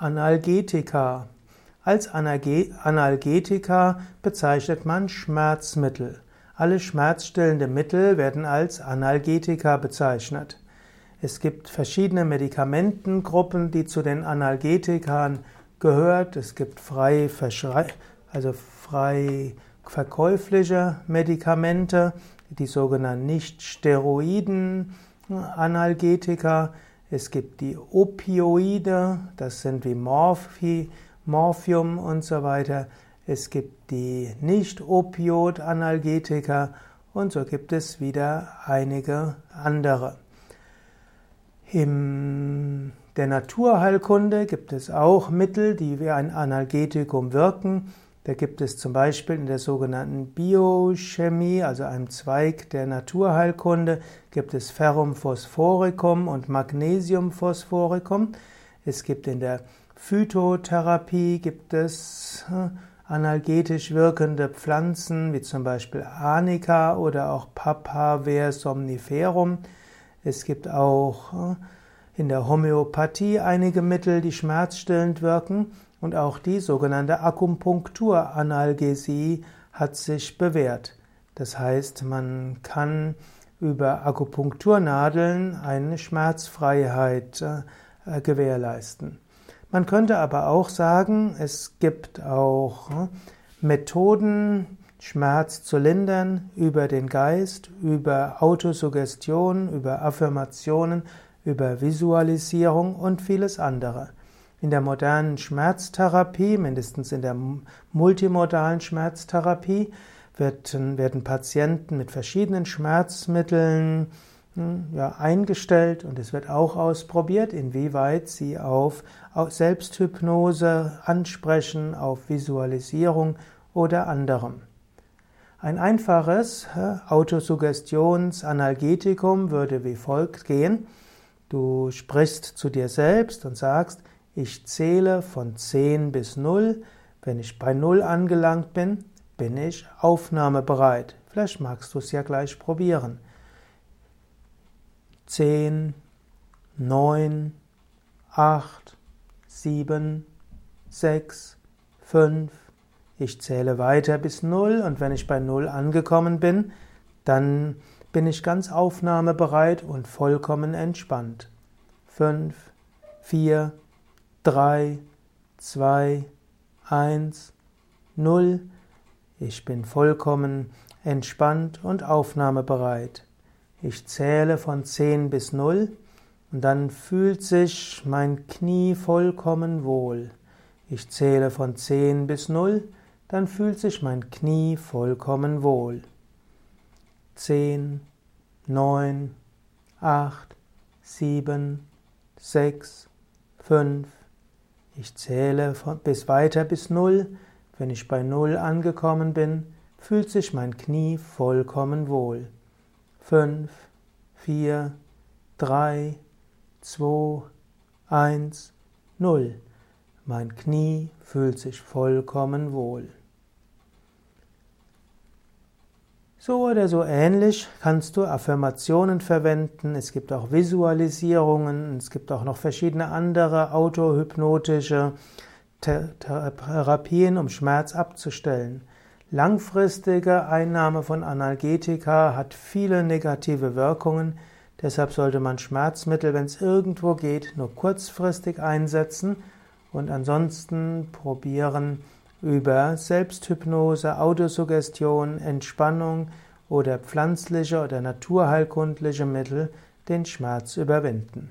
Analgetika. Als Analgetika bezeichnet man Schmerzmittel. Alle schmerzstillende Mittel werden als Analgetika bezeichnet. Es gibt verschiedene Medikamentengruppen, die zu den Analgetikern gehört. Es gibt frei, also frei verkäufliche Medikamente, die sogenannten nicht-steroiden Analgetika. Es gibt die Opioide, das sind wie Morphi, Morphium und so weiter. Es gibt die Nicht-Opioid-Analgetika und so gibt es wieder einige andere. In der Naturheilkunde gibt es auch Mittel, die wie ein Analgetikum wirken. Da gibt es zum Beispiel in der sogenannten Biochemie, also einem Zweig der Naturheilkunde, gibt es Ferrum phosphoricum und Magnesium phosphoricum. Es gibt in der Phytotherapie gibt es äh, analgetisch wirkende Pflanzen, wie zum Beispiel Arnica oder auch Papaver somniferum. Es gibt auch äh, in der Homöopathie einige Mittel, die schmerzstillend wirken. Und auch die sogenannte Akupunkturanalgesie hat sich bewährt. Das heißt, man kann über Akupunkturnadeln eine Schmerzfreiheit äh, gewährleisten. Man könnte aber auch sagen, es gibt auch äh, Methoden, Schmerz zu lindern über den Geist, über Autosuggestion, über Affirmationen, über Visualisierung und vieles andere. In der modernen Schmerztherapie, mindestens in der multimodalen Schmerztherapie, werden, Patienten mit verschiedenen Schmerzmitteln hm, ja, eingestellt und es wird auch ausprobiert, inwieweit sie auf Selbsthypnose ansprechen, auf Visualisierung oder anderem. Ein einfaches Autosuggestionsanalgetikum würde wie folgt gehen. Du sprichst zu dir selbst und sagst, ich zähle von 10 bis 0. Wenn ich bei 0 angelangt bin, bin ich aufnahmebereit. Vielleicht magst du es ja gleich probieren. 10, 9, 8, 7, 6, 5. Ich zähle weiter bis 0 und wenn ich bei 0 angekommen bin, dann bin ich ganz aufnahmebereit und vollkommen entspannt. 5, 4, 3, 2, 1, 0. Ich bin vollkommen entspannt und aufnahmebereit. Ich zähle von 10 bis 0 und dann fühlt sich mein Knie vollkommen wohl. Ich zähle von 10 bis 0, dann fühlt sich mein Knie vollkommen wohl. 10, 9, 8, 7, 6, 5, ich zähle bis weiter bis Null. Wenn ich bei Null angekommen bin, fühlt sich mein Knie vollkommen wohl. Fünf, vier, drei, zwei, eins, null. Mein Knie fühlt sich vollkommen wohl. So oder so ähnlich kannst du Affirmationen verwenden. Es gibt auch Visualisierungen. Es gibt auch noch verschiedene andere autohypnotische Therapien, um Schmerz abzustellen. Langfristige Einnahme von Analgetika hat viele negative Wirkungen. Deshalb sollte man Schmerzmittel, wenn es irgendwo geht, nur kurzfristig einsetzen und ansonsten probieren, über Selbsthypnose, Autosuggestion, Entspannung oder pflanzliche oder naturheilkundliche Mittel den Schmerz überwinden.